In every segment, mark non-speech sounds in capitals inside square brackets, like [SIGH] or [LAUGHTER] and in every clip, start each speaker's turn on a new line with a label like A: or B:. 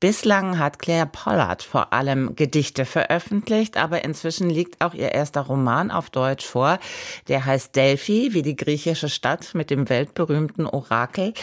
A: Bislang hat Claire Pollard vor allem Gedichte veröffentlicht, aber inzwischen liegt auch ihr erster Roman auf Deutsch vor. Der heißt Delphi, wie die griechische Stadt mit dem weltberühmten Orakel.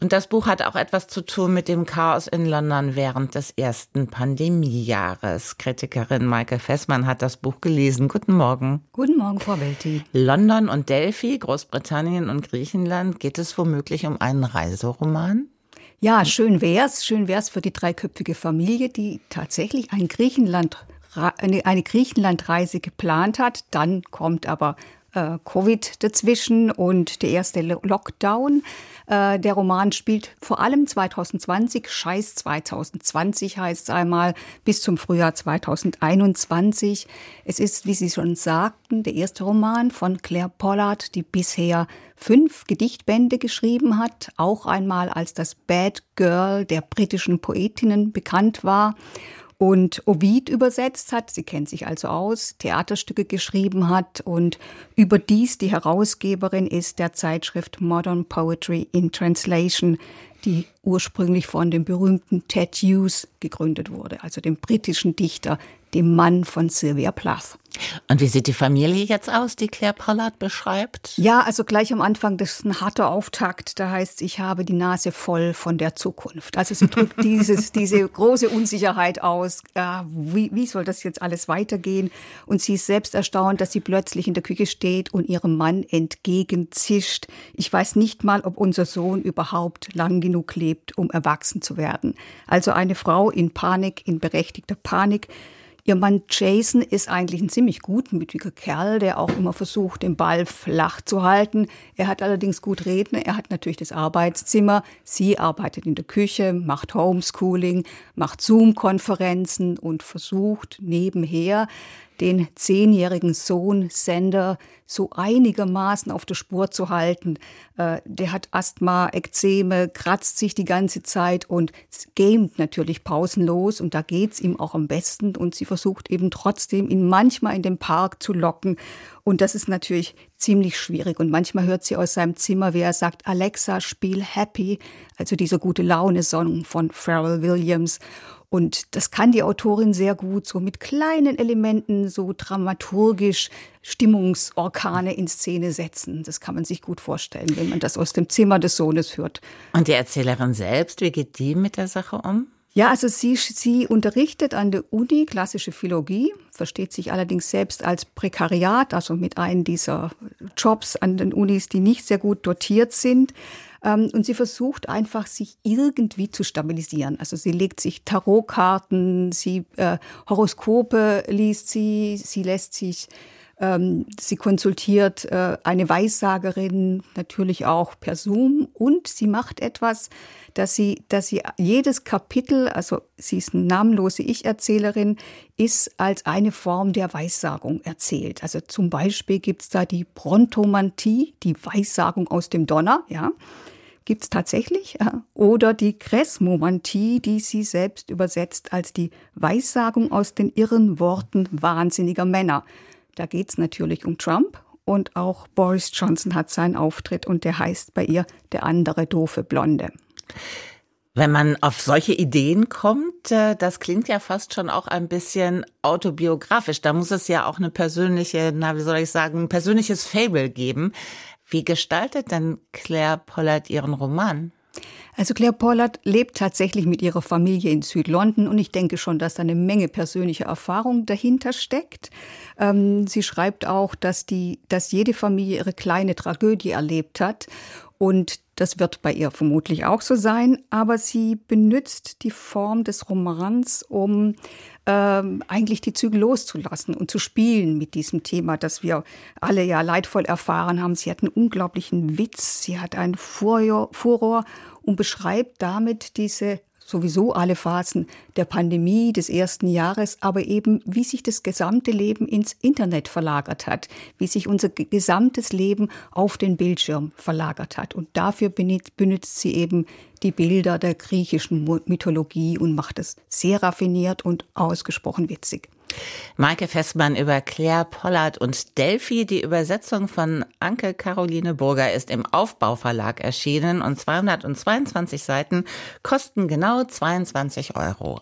A: Und das Buch hat auch etwas zu tun mit dem Chaos in London während des ersten Pandemiejahres. Kritikerin Maike Fessmann hat das Buch gelesen. Guten Morgen.
B: Guten Morgen, Frau Welti.
A: London und Delphi, Großbritannien und Griechenland. Geht es womöglich um einen Reiseroman?
B: Ja, schön wär's. Schön wär's für die dreiköpfige Familie, die tatsächlich ein Griechenland, eine, eine Griechenlandreise geplant hat. Dann kommt aber äh, Covid dazwischen und der erste Lockdown. Äh, der Roman spielt vor allem 2020, Scheiß 2020 heißt es einmal, bis zum Frühjahr 2021. Es ist, wie Sie schon sagten, der erste Roman von Claire Pollard, die bisher fünf Gedichtbände geschrieben hat, auch einmal als das Bad Girl der britischen Poetinnen bekannt war und Ovid übersetzt hat. Sie kennt sich also aus, Theaterstücke geschrieben hat und überdies die Herausgeberin ist der Zeitschrift Modern Poetry in Translation, die ursprünglich von dem berühmten Ted Hughes gegründet wurde, also dem britischen Dichter, dem Mann von Sylvia Plath.
A: Und wie sieht die Familie jetzt aus, die Claire Pollard beschreibt?
B: Ja, also gleich am Anfang, das ist ein harter Auftakt. Da heißt ich habe die Nase voll von der Zukunft. Also sie drückt [LAUGHS] dieses, diese große Unsicherheit aus. Ja, wie, wie soll das jetzt alles weitergehen? Und sie ist selbst erstaunt, dass sie plötzlich in der Küche steht und ihrem Mann entgegenzischt. Ich weiß nicht mal, ob unser Sohn überhaupt lang genug lebt, um erwachsen zu werden. Also eine Frau in Panik, in berechtigter Panik. Ihr Mann Jason ist eigentlich ein ziemlich gutmütiger Kerl, der auch immer versucht, den Ball flach zu halten. Er hat allerdings gut reden. Er hat natürlich das Arbeitszimmer. Sie arbeitet in der Küche, macht Homeschooling, macht Zoom-Konferenzen und versucht nebenher den zehnjährigen Sohn Sender so einigermaßen auf der Spur zu halten. Äh, der hat Asthma, Ekzeme, kratzt sich die ganze Zeit und gamet natürlich pausenlos und da geht's ihm auch am besten und sie versucht eben trotzdem, ihn manchmal in den Park zu locken und das ist natürlich ziemlich schwierig. Und manchmal hört sie aus seinem Zimmer, wie er sagt, Alexa, spiel Happy, also dieser gute Laune-Song von Pharrell Williams. Und das kann die Autorin sehr gut, so mit kleinen Elementen, so dramaturgisch Stimmungsorkane in Szene setzen. Das kann man sich gut vorstellen, wenn man das aus dem Zimmer des Sohnes hört.
A: Und die Erzählerin selbst, wie geht die mit der Sache um?
B: Ja, also sie, sie unterrichtet an der Uni klassische Philologie, versteht sich allerdings selbst als Prekariat, also mit einem dieser Jobs an den Unis, die nicht sehr gut dotiert sind. Ähm, und sie versucht einfach, sich irgendwie zu stabilisieren. Also sie legt sich Tarotkarten, sie äh, Horoskope liest sie, sie lässt sich ähm, sie konsultiert äh, eine Weissagerin natürlich auch per Zoom und sie macht etwas, dass sie, dass sie jedes Kapitel, also sie ist eine namenlose Ich-Erzählerin, ist als eine Form der Weissagung erzählt. Also zum Beispiel gibt's da die Brontomantie, die Weissagung aus dem Donner, ja gibt es tatsächlich. Oder die Kresmomantie, die sie selbst übersetzt als die Weissagung aus den irren Worten wahnsinniger Männer. Da geht es natürlich um Trump und auch Boris Johnson hat seinen Auftritt und der heißt bei ihr der andere doofe Blonde.
A: Wenn man auf solche Ideen kommt, äh, das klingt ja fast schon auch ein bisschen autobiografisch. Da muss es ja auch eine persönliche, na, wie soll ich sagen, ein persönliches Fable geben. Wie gestaltet denn Claire Pollard ihren Roman?
B: Also Claire Pollard lebt tatsächlich mit ihrer Familie in Südlondon und ich denke schon, dass da eine Menge persönlicher Erfahrung dahinter steckt. Ähm, sie schreibt auch, dass die, dass jede Familie ihre kleine Tragödie erlebt hat und das wird bei ihr vermutlich auch so sein, aber sie benutzt die Form des Romans, um ähm, eigentlich die Züge loszulassen und zu spielen mit diesem Thema, das wir alle ja leidvoll erfahren haben. Sie hat einen unglaublichen Witz, sie hat einen Furor, Furor und beschreibt damit diese sowieso alle Phasen der Pandemie des ersten Jahres, aber eben, wie sich das gesamte Leben ins Internet verlagert hat, wie sich unser gesamtes Leben auf den Bildschirm verlagert hat. Und dafür benutzt sie eben die Bilder der griechischen Mythologie und macht es sehr raffiniert und ausgesprochen witzig.
A: Maike Fessmann über Claire Pollard und Delphi. Die Übersetzung von Anke Caroline Burger ist im Aufbauverlag erschienen und 222 Seiten kosten genau 22 Euro.